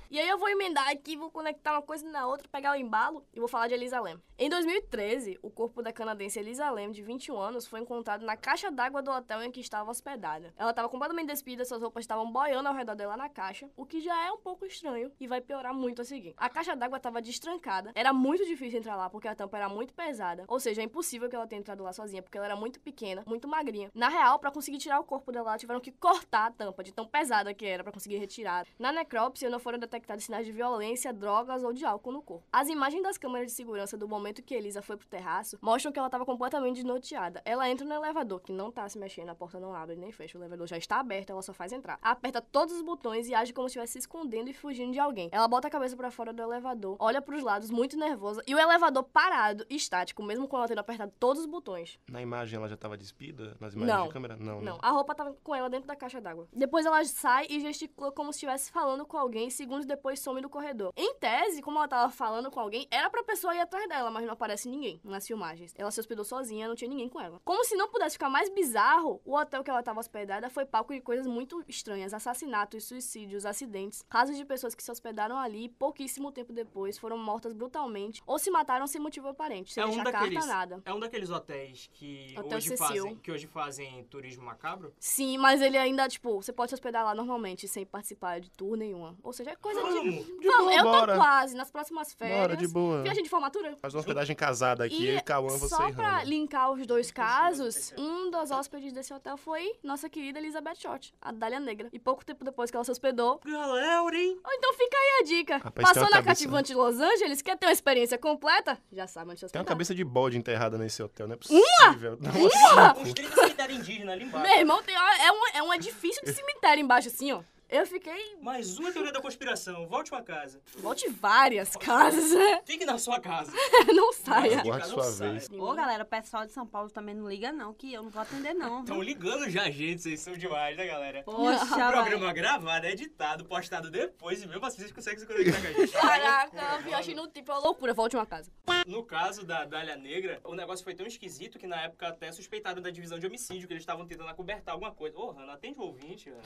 E aí eu vou emendar aqui, vou conectar uma coisa na outra, pegar o embalo e vou falar de Elisa Lam. Em 2013, o corpo da canadense Elisa Lam, de 21 anos, foi encontrado na caixa d'água do hotel em que estava hospedada. Ela estava completamente despida, suas roupas estavam boiando ao redor dela na caixa, o que já é um pouco estranho e vai piorar muito a seguir. A caixa d'água estava destrancada, era muito difícil entrar lá porque a tampa era muito pesada, ou seja, é impossível que ela tenha entrado lá sozinha porque ela era muito pequena, muito magrinha. Na real, para conseguir tirar o corpo dela, tiveram que cortar a tampa de tão pesada que era para conseguir retirar. Na necrópsia, não foram detectados sinais de violência, drogas ou de álcool no corpo. As imagens das câmeras de segurança do momento que Elisa foi pro terraço mostram que ela estava completamente desnorteada. Ela entra no elevador, que não tá se mexendo, a porta não abre nem fecha, o elevador já está aberto, ela só faz entrar. Aperta todos os botões e age como se estivesse se escondendo e fugindo de alguém. Ela bota a cabeça para fora do elevador, olha pros lados, muito nervosa, e o elevador parado, estático, mesmo com ela tendo apertado todos os botões. Na imagem ela já tava despida? Nas imagens Não. de câmera? Não, Não, né? a roupa tava com ela dentro da caixa d'água. Depois ela sai e gesticula como se estivesse falando com alguém, segundos depois some do corredor. Em tese, como ela tava falando com alguém, era pra pessoa ir atrás dela, mas não aparece ninguém nas filmagens. Ela se hospedou sozinha, não tinha ninguém com ela. Como se não pudesse ficar mais bizarro, o hotel que ela tava hospedada foi palco de coisas muito estranhas: assassinatos, suicídios, acidentes, casos de pessoas que se hospedaram ali e pouquíssimo tempo depois foram mortas brutalmente ou se mataram sem motivo aparente, sem É um deixar daqueles- carta nada. É um daqueles hotéis que Hotel hoje, Cecil. fazem, que hoje fazem turismo macabro? Sim, mas ele ainda, tipo, você pode se hospedar lá normalmente, sem participar de tour nenhuma. Ou seja, é coisa de. Vamos! De Vamos, boa, eu tô bora. quase, nas próximas férias. Bora, de boa. Viagem de formatura? Faz uma hospedagem casada aqui, eu e Cauã, você só pra linkar os dois casos, um dos hóspedes desse hotel foi nossa querida Elizabeth Short, a Dália Negra. E pouco tempo depois que ela se hospedou. Galera, hein? Ou então fica aí a dica. Rapaz, tem Passou uma na cativante de Los Angeles, quer ter uma experiência completa? Já sabe onde se Tem hospedar. uma cabeça de bode enterrada nesse hotel, não é possível. Nossa, Com os 30 cemitério indígena ali embaixo. Meu irmão, tem, é, um, é um edifício de cemitério embaixo, assim, ó. Eu fiquei. Mais uma teoria da conspiração. Volte pra casa. Volte várias casas, né? Fique na sua casa. Não saia. Guarde Não sua sai. vez. Ô, galera, o pessoal de São Paulo também não liga, não, que eu não vou atender, não. Estão ligando já, gente. Vocês são demais, né, galera? Poxa, O velho. programa gravado, editado, postado depois e mesmo assim vocês conseguem se conectar com a gente. Caraca, viagem no tipo é uma loucura. Volte uma casa. No caso da Dália Negra, o negócio foi tão esquisito que na época até suspeitaram da divisão de homicídio, que eles estavam tentando acobertar alguma coisa. Ô, Hanna, atende o ouvinte, Hanna.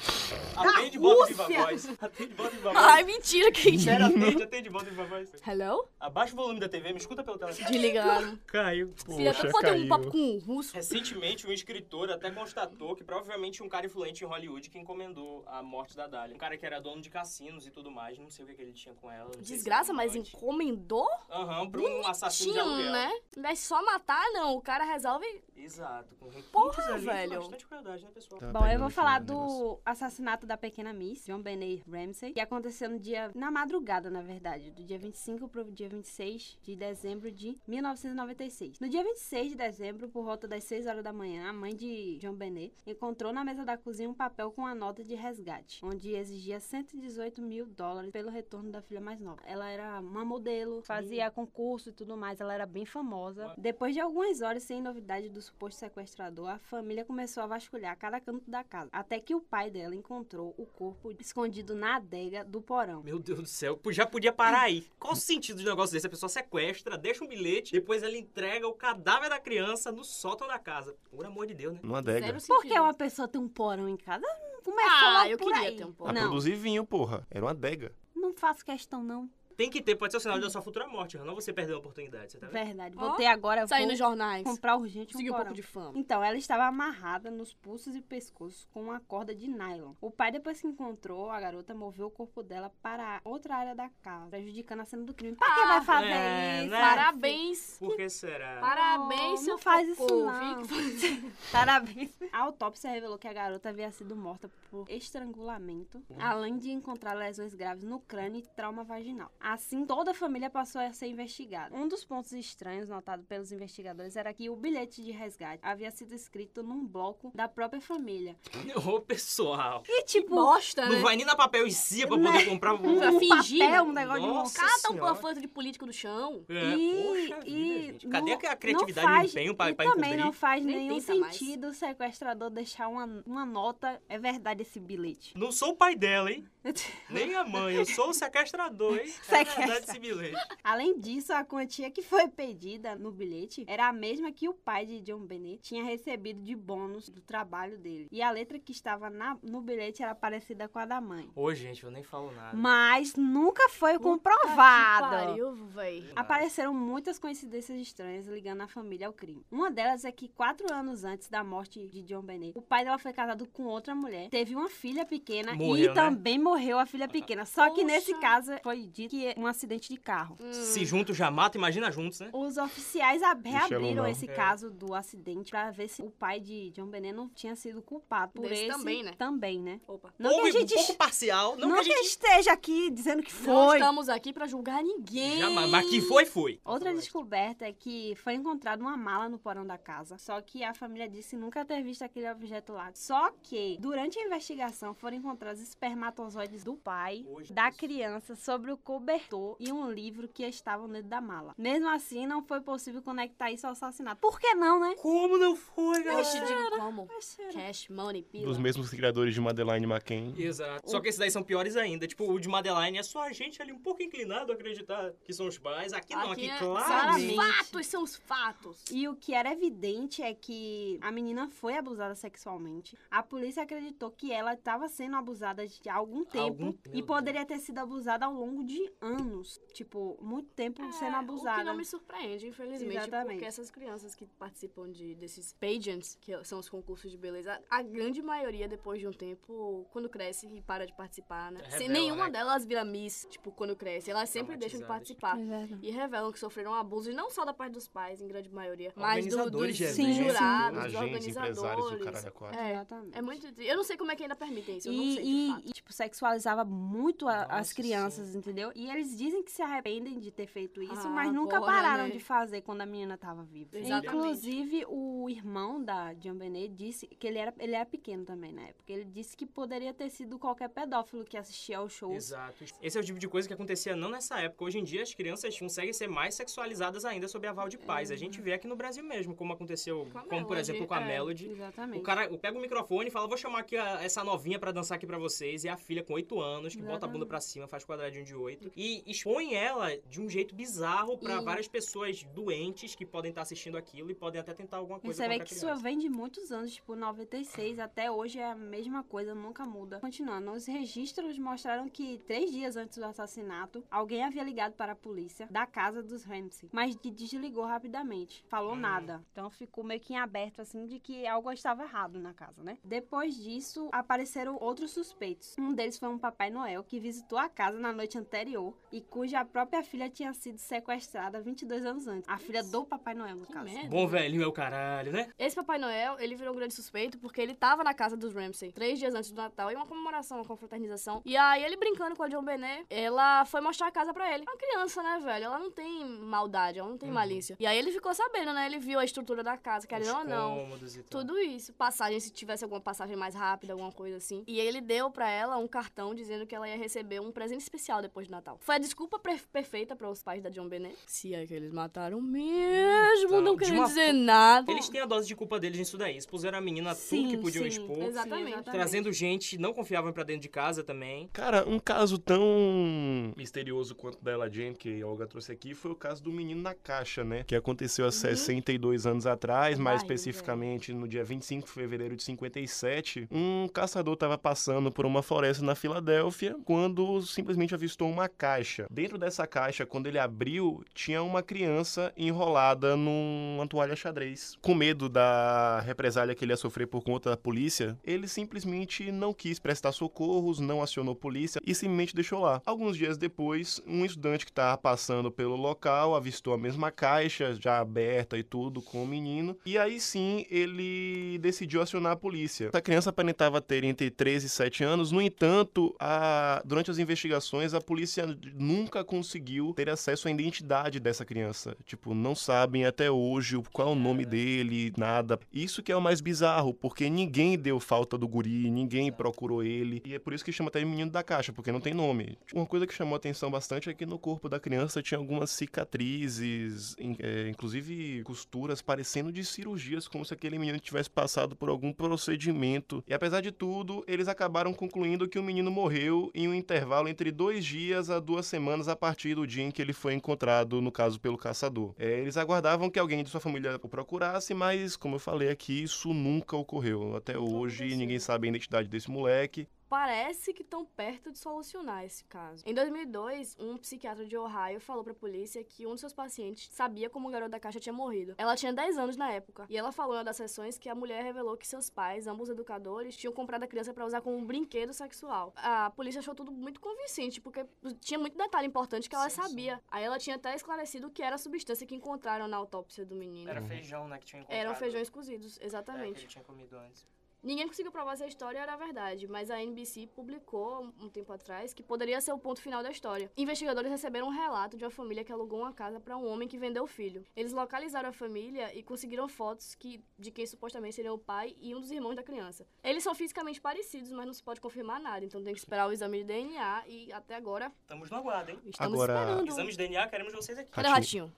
Atende e viva Rússia! voz. Atende e bota viva Ai, voz. mentira, que Sério, atende, atende e bota viva voz. Hello? Abaixa o volume da TV, me escuta pelo telefone. Desligaram. Caiu. Filha, Poxa, tu pode ter um papo com um russo? Recentemente, um escritor até constatou que provavelmente um cara influente em Hollywood que encomendou a morte da Dália. Um cara que era dono de cassinos e tudo mais, não sei o que, que ele tinha com ela. Desgraça, mas encomendou? Aham, pra um assassino de Tinha, aluguel. né? Não é só matar, não. O cara resolve. Exato, com Porra, ali, velho. bastante crueldade, né, pessoal? Tá Bom, eu vou falar o negócio. do assassinato da pequena Miss, John Benet Ramsey, que aconteceu no dia, na madrugada, na verdade, do dia 25 pro dia 26 de dezembro de 1996. No dia 26 de dezembro, por volta das 6 horas da manhã, a mãe de John Benet encontrou na mesa da cozinha um papel com uma nota de resgate, onde exigia 118 mil dólares pelo retorno da filha mais nova. Ela era uma modelo, fazia concurso e tudo mais, ela era bem famosa. Depois de algumas horas sem novidade do suposto sequestrador, a família começou a vasculhar cada canto da casa, até que o pai dela encontrou o corpo escondido na adega do porão. Meu Deus do céu, já podia parar aí. Qual o sentido de um negócio desse? A pessoa sequestra, deixa um bilhete, depois ela entrega o cadáver da criança no sótão da casa. Por amor de Deus, né? Numa adega. Por que uma pessoa tem um porão em casa? Começou Ah, eu por queria aí. ter um porão. Não, produzir vinho, porra. Era uma adega. não faço questão, não. Tem que ter, pode ser o sinal da sua futura morte, não você perder a oportunidade, você tá vendo? Verdade. Vou ter agora, Sair vou nos jornais. comprar urgente um Conseguir um porão. pouco de fama. Então, ela estava amarrada nos pulsos e pescoços com uma corda de nylon. O pai, depois que encontrou a garota, moveu o corpo dela para outra área da casa, prejudicando a cena do crime. Pra que Ah, vai fazer é, isso? né? Parabéns. Por que será? Parabéns, Oh, seu não faz isso não. Parabéns. A autópsia revelou que a garota havia sido morta por estrangulamento, além de encontrar lesões graves no crânio e trauma vaginal. Assim, toda a família passou a ser investigada. Um dos pontos estranhos notados pelos investigadores era que o bilhete de resgate havia sido escrito num bloco da própria família. Ô, pessoal. E tipo, Bosta, né? Não vai nem na papel em si pra poder comprar um... Um fingir, papel, né? um negócio Nossa de Cata um panfleto de político do chão. É, E, poxa e vida. Cadê não- a criatividade não e o faz- empenho pra, e pra também encobrir? não faz Nem nenhum tenta mais. sentido o sequestrador deixar uma, uma nota. É verdade esse bilhete. Não sou o pai dela, hein? Nem a mãe, eu sou o sequestrador, hein? Sequestra. verdade esse bilhete. Além disso, a quantia que foi pedida no bilhete era a mesma que o pai de John Bennett tinha recebido de bônus do trabalho dele. E a letra que estava na- no bilhete era parecida com a da mãe. Ô, gente, eu nem falo nada. Mas nunca foi Puta que comprovado. pariu, véi. Apareceram muitas coincidências estranhas ligando a família ao crime. Uma delas é que quatro anos antes da morte de John Bennett, o pai dela foi casado com outra mulher, teve uma filha pequena Morreu, e né? também morreu a filha pequena. Só que Poxa. nesse caso foi dito que é um acidente de carro. Hum. Se junto já mata, imagina juntos, né? Os oficiais reabriram não. esse É. caso do acidente pra ver se o pai de John não tinha sido culpado por Desse esse também, né? Também, né? Opa. Não Pouco- que a gente, Um pouco parcial, não, não que a que gente... esteja aqui dizendo que Não foi. estamos aqui pra julgar ninguém. Jamais, mas que foi, foi. Outra descoberta é que foi encontrada uma mala no porão da casa. Só que a família disse nunca ter visto aquele objeto lá. Só que, durante a investigação, foram encontrados espermatozoides do pai, Poxa, da Deus. criança, sobre o cobertor e um livro que estavam dentro da mala. Mesmo assim, não foi possível conectar isso ao assassinato. Por que não, né? Como não foi, galera? Eu digo como. Cash, money, pila. Dos mesmos criadores de Madeline McCain. Exato. Só que esses daí são piores ainda. Tipo, o de Madeline é só a gente ali um pouco inclinado a acreditar que são os pais. Aqui não, aqui, é- claramente. São os fatos, são os fatos. E o que era evidente é que a menina foi abusada sexualmente. A polícia acreditou que ela estava sendo abusada de algum tempo Algum- e poderia ter sido abusada ao longo de anos. Tipo, muito tempo sendo É, abusada. O que não me surpreende, infelizmente, Exatamente. porque essas crianças que participam de, desses pageants, que são os concursos de beleza, a grande maioria, depois de um tempo, quando cresce e para de participar, né? Sem Revela, nenhuma né? delas vira Miss, tipo, quando cresce. Elas sempre deixam de participar. É verdade. E revelam que sofreram abuso, e não só da parte dos pais, em grande maioria, mas do, dos de Sim, jurados, dos Agentes, empresários do organizadores. caralho a quatro. É, Exatamente. é muito. Eu não sei como é que ainda permitem isso, eu não E, sei de e- fato. e, tipo, sexualizava muito a- as crianças, entendeu? E eles dizem que se arrependem de ter feito isso, Ah, mas nunca porra, pararam né? de fazer quando a menina tava viva. Exatamente. Inclusive, o irmão da John Benet disse que ele era, ele era pequeno também na época. Ele disse que poderia ter sido qualquer pedófilo que assistia ao show. Exato. Esse é o tipo de coisa que acontecia não nessa época. Hoje em dia, as crianças conseguem ser mais sexualizadas ainda sob aval de pais. A gente vê aqui no Brasil mesmo, como aconteceu, Com como por Melody, exemplo com a é. Melody. Exatamente. O cara pega o microfone e fala: Vou chamar aqui a- essa novinha pra dançar aqui pra vocês. E a filha com 8 anos, que bota a bunda Exatamente. pra cima, faz quadradinho de 8. E expõe ela de um jeito bizarro pra E- várias pessoas doentes que podem estar assistindo aquilo e podem até tentar alguma coisa você vê que isso criança. vem de muitos anos, tipo 96 até hoje é a mesma coisa, nunca muda. Continuando, os registros mostraram que três dias antes do assassinato, alguém havia ligado para a polícia da casa dos Ramsey, mas de- desligou rapidamente, falou Hum. nada. Então ficou meio que em aberto assim de que algo estava errado na casa, né? Depois disso, apareceram outros suspeitos. Um deles foi um Papai Noel que visitou a casa na noite anterior e cuja própria filha tinha sido sequestrada 22 anos antes. A filha do Papai Noel, no Que caso. merda. Bom velhinho é o caralho, né? Esse Papai Noel, ele virou um grande suspeito porque ele tava na casa dos Ramsey três dias antes do Natal, em uma comemoração, uma confraternização. E aí ele brincando com a John Benet, ela foi mostrar a casa pra ele. É uma criança, né, velho? Ela não tem maldade, ela não tem malícia. E aí ele ficou sabendo, né? Ele viu a estrutura da casa, querendo ou não. e. Tudo isso. Passagem, se tivesse alguma passagem mais rápida, alguma coisa assim. E ele deu pra ela um cartão dizendo que ela ia receber um presente especial depois do Natal. Foi a desculpa perfeita para os pais da John Benet. Se é que eles mataram mesmo, Então, não querendo dizer nada. Eles têm a dose de culpa deles nisso daí. Expuseram a menina a tudo Sim, que podiam sim, expor. Exatamente. Trazendo gente não confiável pra dentro de casa também. Cara, um caso tão misterioso quanto da Ella Jane, que a Olga trouxe aqui, foi o caso do menino na caixa, né? Que aconteceu há 62 anos atrás, mais especificamente no dia 25 de fevereiro de 57. Um caçador estava passando por uma floresta na Filadélfia quando simplesmente avistou uma caixa. Dentro dessa caixa, quando ele abriu, tinha uma criança enrolada numa toalha xadrez. Com medo da represália que ele ia sofrer por conta da polícia, ele simplesmente não quis prestar socorros, não acionou polícia e simplesmente deixou lá. Alguns dias depois, um estudante que estava passando pelo local avistou a mesma caixa, já aberta e tudo, com o menino, e aí sim ele decidiu acionar a polícia. Essa criança aparentava ter entre 13 e 7 anos, no entanto, a- durante as investigações, a polícia nunca conseguiu ter acesso à identidade dessa criança. Tipo, não sabem até hoje o- qual é o nome dele, nada. Isso que é o mais bizarro, porque ninguém deu falta do guri, ninguém procurou ele. E é por isso que chama até menino da caixa, porque não tem nome. Uma coisa que chamou a atenção bastante é que no corpo da criança tinha algumas cicatrizes, é, inclusive costuras parecendo de cirurgias, como se aquele menino tivesse passado por algum procedimento. E apesar de tudo, eles acabaram concluindo que o menino morreu em um intervalo entre dois dias a duas semanas a partir do dia em que ele foi encontrado, no caso, pelo caçador. É, eles aguardavam que alguém de sua família o procurasse, mas, como eu falei aqui, isso nunca ocorreu. Até hoje, ninguém sabe a identidade desse moleque. Parece que estão perto de solucionar esse caso. Em 2002, um psiquiatra de Ohio falou pra polícia que um de seus pacientes sabia como o garoto da caixa tinha morrido. Ela tinha 10 anos na época. E ela falou em uma das sessões que a mulher revelou que seus pais, ambos educadores, tinham comprado a criança pra usar como um brinquedo sexual. A polícia achou tudo muito convincente, porque tinha muito detalhe importante que ela Sim, sim. sabia. Aí ela tinha até esclarecido o que era a substância que encontraram na autópsia do menino. Era feijão, né, que tinha encontrado. Eram feijões cozidos, É, que exatamente. ele tinha comido antes. Ninguém conseguiu provar se a história era verdade, mas a NBC publicou um tempo atrás que poderia ser o ponto final da história. Investigadores receberam um relato de uma família que alugou uma casa para um homem que vendeu o filho. Eles localizaram a família e conseguiram fotos que, de quem supostamente seriam o pai e um dos irmãos da criança. Eles são fisicamente parecidos, mas não se pode confirmar nada, então tem que esperar o exame de DNA e até agora Estamos no aguardo, hein? estamos Agora- esperando. Exame de DNA, queremos vocês aqui. Cadê o ratinho?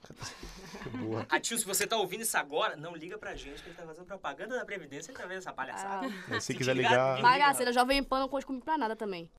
Boa. Ratinho, se você tá ouvindo isso agora, não liga pra gente, que ele tá fazendo propaganda da Previdência e tá vendo essa Ah, Se quiser ligar, ligar. liga. bagaceira, jovem pan não conte comigo pra nada também.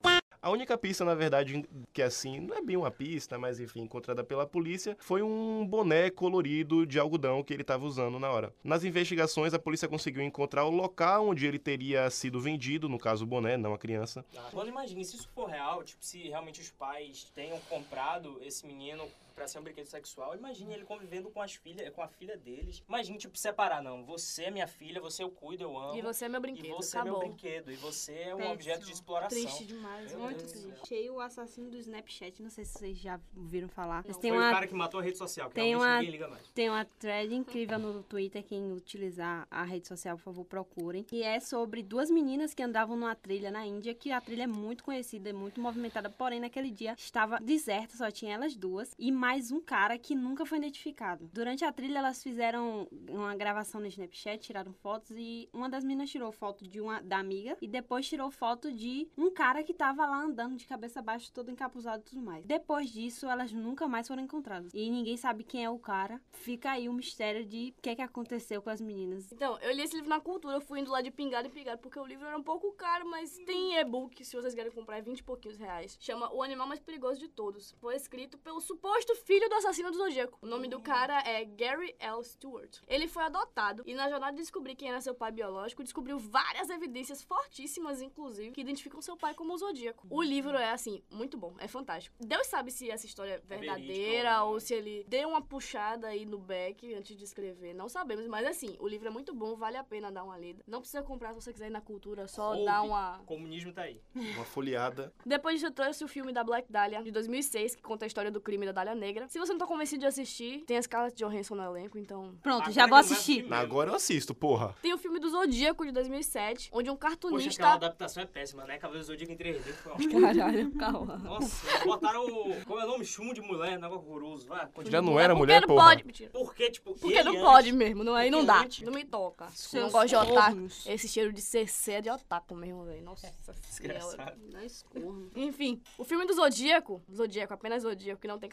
A única pista, na verdade, que assim, não é bem uma pista, mas enfim, encontrada pela polícia, foi um boné colorido de algodão que ele estava usando na hora. Nas investigações, a polícia conseguiu encontrar o local onde ele teria sido vendido, no caso o boné, não a criança. Mano, imagine, se isso for real, tipo, se realmente os pais tenham comprado esse menino pra ser um brinquedo sexual, imagine ele convivendo com as filhas, com a filha deles. Imagine, tipo, separar, não, você é minha filha, você eu cuido, eu amo. E você é meu e brinquedo, você é acabou. meu brinquedo, e você é um Péssimo. objeto de exploração. Triste demais, Meu muito Deus triste. Achei o assassino do Snapchat, não sei se vocês já ouviram falar. Mas tem Foi o uma, cara que matou a rede social, que tem uma- ninguém liga mais. tem uma thread incrível no Twitter, quem utilizar a rede social, por favor, procurem. E é sobre duas meninas que andavam numa trilha na Índia, que a trilha é muito conhecida, é muito movimentada, porém naquele dia estava deserta, só tinha elas duas, e mais um cara que nunca foi identificado. Durante a trilha, elas fizeram uma gravação no Snapchat, tiraram fotos, e uma das meninas tirou foto de uma da amiga, e depois tirou foto de um cara que tava lá andando de cabeça baixa, todo encapuzado e tudo mais. Depois disso, elas nunca mais foram encontradas. E ninguém sabe quem é o cara. Fica aí o mistério de o que é que aconteceu com as meninas. Então, eu li esse livro na cultura, eu fui indo lá de pingado em pingado, porque o livro era um pouco caro, mas tem e-book, se vocês querem comprar, é 20 e pouquinhos reais. Chama O Animal Mais Perigoso de Todos. Foi escrito pelo suposto filho do assassino do Zodíaco. O nome do cara é Gary L. Stewart. Ele foi adotado e na jornada de descobrir quem era seu pai biológico, descobriu várias evidências fortíssimas, inclusive, que identificam seu pai como o Zodíaco. O livro é, assim, muito bom, é fantástico. Deus sabe se essa história é verdadeira Verídico, ou né? se ele deu uma puxada aí no back antes de escrever. Não sabemos, mas assim, o livro é muito bom, vale a pena dar uma lida. Não precisa comprar se você quiser ir na cultura, só Roube. dar uma O comunismo tá aí. Uma folheada. depois disso, eu trouxe o filme da Black Dahlia, de 2006, que conta a história do crime da Dália Negra. Se você não tá convencido de assistir, tem a Scarlett Johansson no elenco, então... Pronto, Agora já vou não assistir. Agora eu assisto, porra. Tem o filme do Zodíaco, de 2007, onde um Poxa, cartunista... aquela adaptação é péssima, né? Cavaleiro do Zodíaco em 3D. Foi ótimo. Caralho, calma. Nossa, botaram o. Como é o nome? Chum de mulher, negócio horroroso. Vai. Já não era Porque mulher, não porra. pode, mentira. Porque, tipo. Porque não antes- pode mesmo, não, aí não Porque dá. antes- Não me toca. Seus não gosto de otaku. Esse cheiro de CC é de otaku mesmo, velho. Nossa Desgraçado. senhora. Dá escorno. Enfim, o filme do Zodíaco, Zodíaco, apenas Zodíaco, que não tem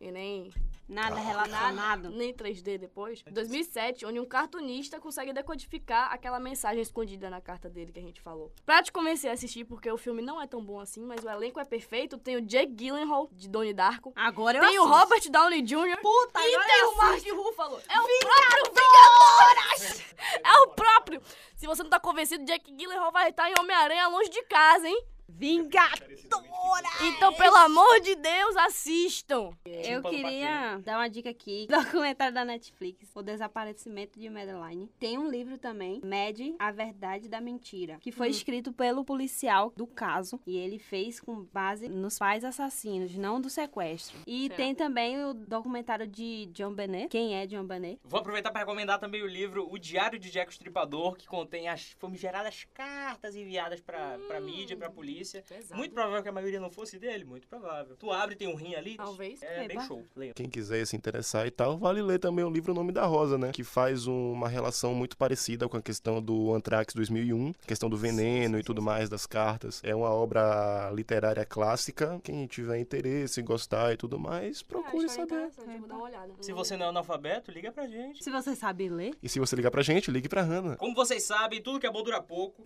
e nem Nada relacionado. nem 3D depois, 2007, onde um cartunista consegue decodificar aquela mensagem escondida na carta dele que a gente falou. Pra te convencer a assistir, porque o filme não é tão bom assim, mas o elenco é perfeito, tem o Jake Gyllenhaal, de Donnie Darko, Agora eu tem o assisto. Robert Downey Jr. Puta, e agora tem eu o Mark Ruffalo. É o próprio Vingadoras! É o próprio! Se você não tá convencido, Jake Gyllenhaal vai estar em Homem-Aranha longe de casa, hein? Vingadora! Então, pelo amor de Deus, assistam! Eu queria dar uma dica aqui. Documentário da Netflix, O Desaparecimento de Madeline. Tem um livro também, Mad, A Verdade da Mentira, que foi escrito pelo policial do caso. E ele fez com base nos pais assassinos, não do sequestro. E Certo. tem também o documentário de John Benet. Quem é John Benet? Vou aproveitar para recomendar também o livro O Diário de Jack o Estripador, que contém as famigeradas cartas enviadas pra, pra mídia, pra polícia. Pesado. Muito provável que a maioria não fosse dele, muito provável. Tu abre, tem um rim ali. Talvez. É É, bem show. Leia. Quem quiser se interessar e tal, vale ler também o livro O Nome da Rosa, né? Que faz um- uma relação muito parecida com a questão do Anthrax 2001, questão do veneno e tudo mais das cartas. É uma obra literária clássica. Quem tiver interesse, gostar e tudo mais, procure Ah, saber. interessante, eu vou dar uma olhada. Se você não é analfabeto, liga pra gente. Se você sabe ler. E se você ligar pra gente, ligue pra Hannah. Como vocês sabem, tudo que é bom dura pouco.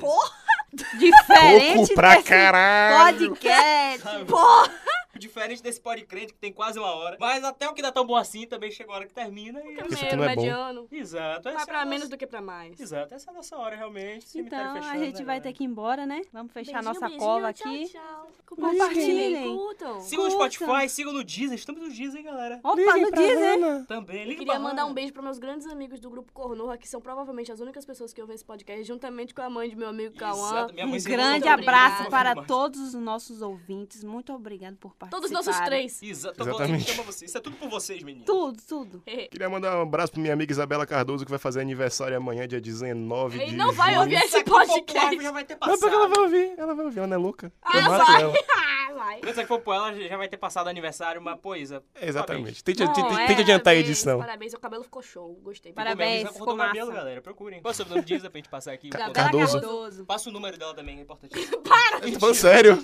Diferente Pouco pra caralho! podcast. Porra! Diferente desse pode crente que tem quase uma hora. Mas até o que dá tão bom assim também chegou a hora que termina. E... Isso Primeiro, aqui não é bom. mediano. Exato. Vai é pra a menos nossa- do que pra mais. Exato, essa é a nossa hora realmente. Cemitério Então, a fechando, gente né, vai galera? ter que ir embora, né? Vamos fechar a Beijinho, nossa beijinho, cova tchau, aqui. Tchau. Compartilhem. Curtam. Sigam no. Spotify, sigam no Deezer. Estamos no Deezer, hein, galera. Opa, Ligue no Disney. Hannah. Também. Liga queria mandar um beijo para meus grandes amigos do grupo Cornorra, que são provavelmente as únicas pessoas que ouvem esse podcast, juntamente com a mãe de meu amigo Cauã. Exato, minha mãe Um grande abraço para todos os nossos ouvintes. Muito obrigado por participar. Todos os nossos três. Exato, Exatamente. Vocês. Isso é tudo por vocês, meninos. Tudo, tudo. Queria mandar um abraço pra minha amiga Isabela Cardoso, que vai fazer aniversário amanhã, dia 19 Ele de não vai junho. ouvir esse popular podcast. já vai ter Não, passado. porque ela vai ouvir, ela vai ouvir, ela não é louca. Ah, Eu mato vai. ela. Ah, vai. Quando você for por ela, já vai ter passado o aniversário, mas, pô, Isa, Exatamente. Tente, Bom, tente, é, tente adiantar a edição. Parabéns, seu cabelo ficou show. Gostei. Parabéns. Ficou cortou o cabelo, massa. galera. Procurem. Qual é o sobrenome de Isa pra gente passar aqui? Isabela Cardoso. Cardoso. Passa o número dela também, é importante. Eu tô falando sério.